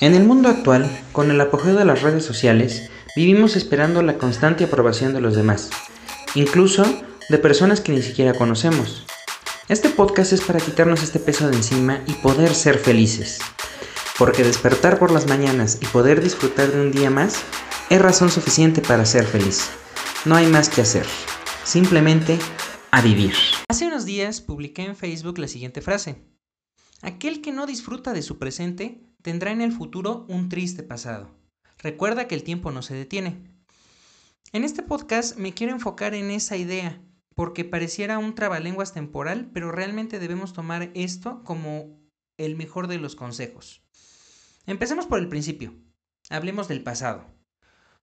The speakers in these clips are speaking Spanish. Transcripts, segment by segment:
En el mundo actual, con el apogeo de las redes sociales, vivimos esperando la constante aprobación de los demás, incluso de personas que ni siquiera conocemos. Este podcast es para quitarnos este peso de encima y poder ser felices. Porque despertar por las mañanas y poder disfrutar de un día más es razón suficiente para ser feliz. No hay más que hacer. Simplemente a vivir. Hace unos días publiqué en Facebook la siguiente frase. Aquel que no disfruta de su presente tendrá en el futuro un triste pasado. Recuerda que el tiempo no se detiene. En este podcast me quiero enfocar en esa idea, porque pareciera un trabalenguas temporal, pero realmente debemos tomar esto como el mejor de los consejos. Empecemos por el principio. Hablemos del pasado.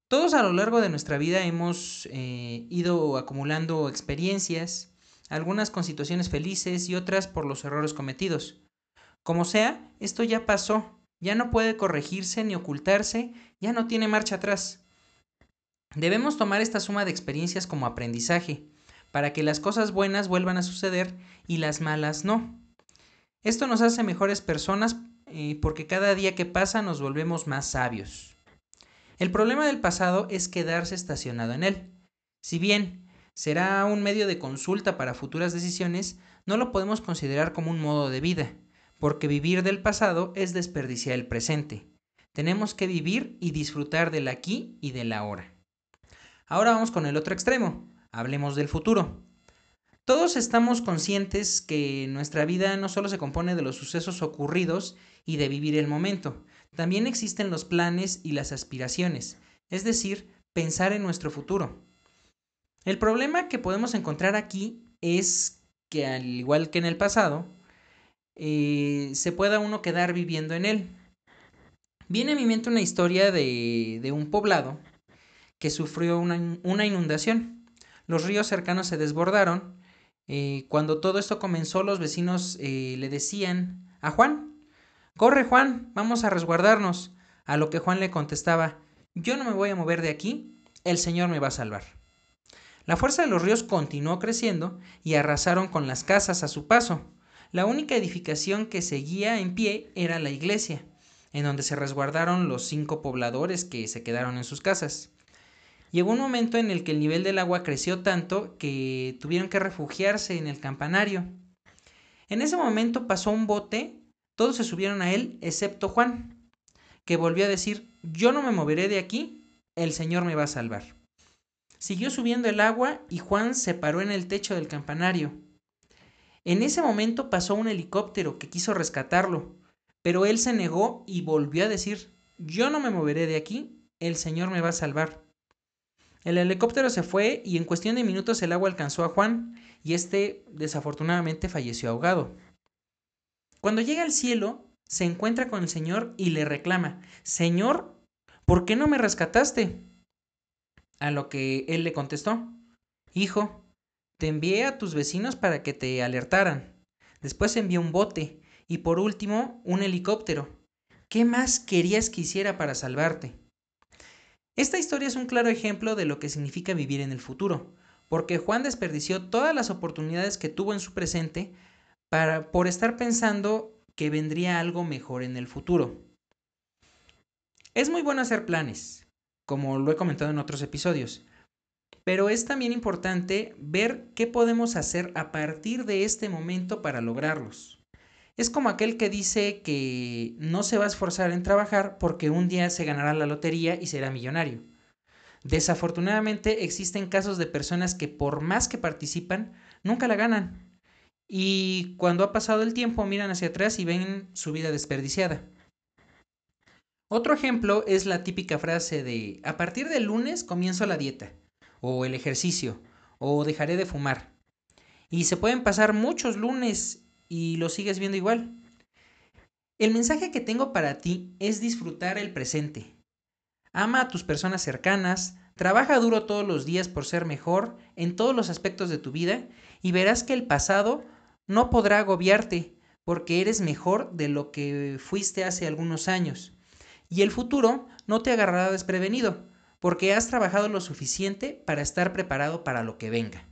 Todos a lo largo de nuestra vida hemos eh, ido acumulando experiencias, algunas con situaciones felices y otras por los errores cometidos. Como sea, esto ya pasó, ya no puede corregirse ni ocultarse, ya no tiene marcha atrás. Debemos tomar esta suma de experiencias como aprendizaje, para que las cosas buenas vuelvan a suceder y las malas no. Esto nos hace mejores personas eh, porque cada día que pasa nos volvemos más sabios. El problema del pasado es quedarse estacionado en él. Si bien será un medio de consulta para futuras decisiones, no lo podemos considerar como un modo de vida porque vivir del pasado es desperdiciar el presente. Tenemos que vivir y disfrutar del aquí y del ahora. Ahora vamos con el otro extremo, hablemos del futuro. Todos estamos conscientes que nuestra vida no solo se compone de los sucesos ocurridos y de vivir el momento, también existen los planes y las aspiraciones, es decir, pensar en nuestro futuro. El problema que podemos encontrar aquí es que al igual que en el pasado, eh, se pueda uno quedar viviendo en él. Viene a mi mente una historia de, de un poblado que sufrió una, una, inundación. Los ríos cercanos se desbordaron. Eh, cuando todo esto comenzó, los vecinos eh, le decían a Juan, Corre Juan, vamos a resguardarnos. A lo que Juan le contestaba, Yo no me voy a mover de aquí, el Señor me va a salvar. La fuerza de los ríos continuó creciendo y arrasaron con las casas a su paso. La única edificación que seguía en pie era la iglesia, en donde se resguardaron los cinco pobladores que se quedaron en sus casas. Llegó un momento en el que el nivel del agua creció tanto que tuvieron que refugiarse en el campanario. En ese momento pasó un bote, todos se subieron a él excepto Juan, que volvió a decir, yo no me moveré de aquí, el Señor me va a salvar. Siguió subiendo el agua y Juan se paró en el techo del campanario. En ese momento pasó un helicóptero que quiso rescatarlo, pero él se negó y volvió a decir, yo no me moveré de aquí, el Señor me va a salvar. El helicóptero se fue y en cuestión de minutos el agua alcanzó a Juan y este desafortunadamente falleció ahogado. Cuando llega al cielo, se encuentra con el Señor y le reclama, Señor, ¿por qué no me rescataste? A lo que él le contestó, Hijo, te envié a tus vecinos para que te alertaran. Después envié un bote y por último un helicóptero. ¿Qué más querías que hiciera para salvarte? Esta historia es un claro ejemplo de lo que significa vivir en el futuro, porque Juan desperdició todas las oportunidades que tuvo en su presente para, por estar pensando que vendría algo mejor en el futuro. Es muy bueno hacer planes, como lo he comentado en otros episodios, pero es también importante ver qué podemos hacer a partir de este momento para lograrlos. Es como aquel que dice que no se va a esforzar en trabajar porque un día se ganará la lotería y será millonario. Desafortunadamente existen casos de personas que por más que participan, nunca la ganan. Y cuando ha pasado el tiempo miran hacia atrás y ven su vida desperdiciada. Otro ejemplo es la típica frase de a partir del lunes comienzo la dieta o el ejercicio, o dejaré de fumar. Y se pueden pasar muchos lunes y lo sigues viendo igual. El mensaje que tengo para ti es disfrutar el presente. Ama a tus personas cercanas, trabaja duro todos los días por ser mejor en todos los aspectos de tu vida y verás que el pasado no podrá agobiarte porque eres mejor de lo que fuiste hace algunos años. Y el futuro no te agarrará desprevenido porque has trabajado lo suficiente para estar preparado para lo que venga.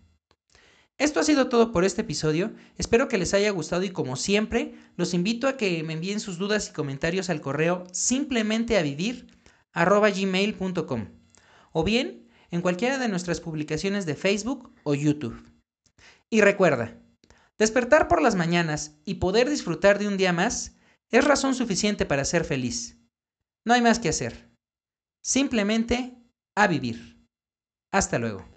Esto ha sido todo por este episodio, espero que les haya gustado y como siempre, los invito a que me envíen sus dudas y comentarios al correo simplemente a o bien en cualquiera de nuestras publicaciones de Facebook o YouTube. Y recuerda, despertar por las mañanas y poder disfrutar de un día más es razón suficiente para ser feliz. No hay más que hacer. Simplemente a vivir. Hasta luego.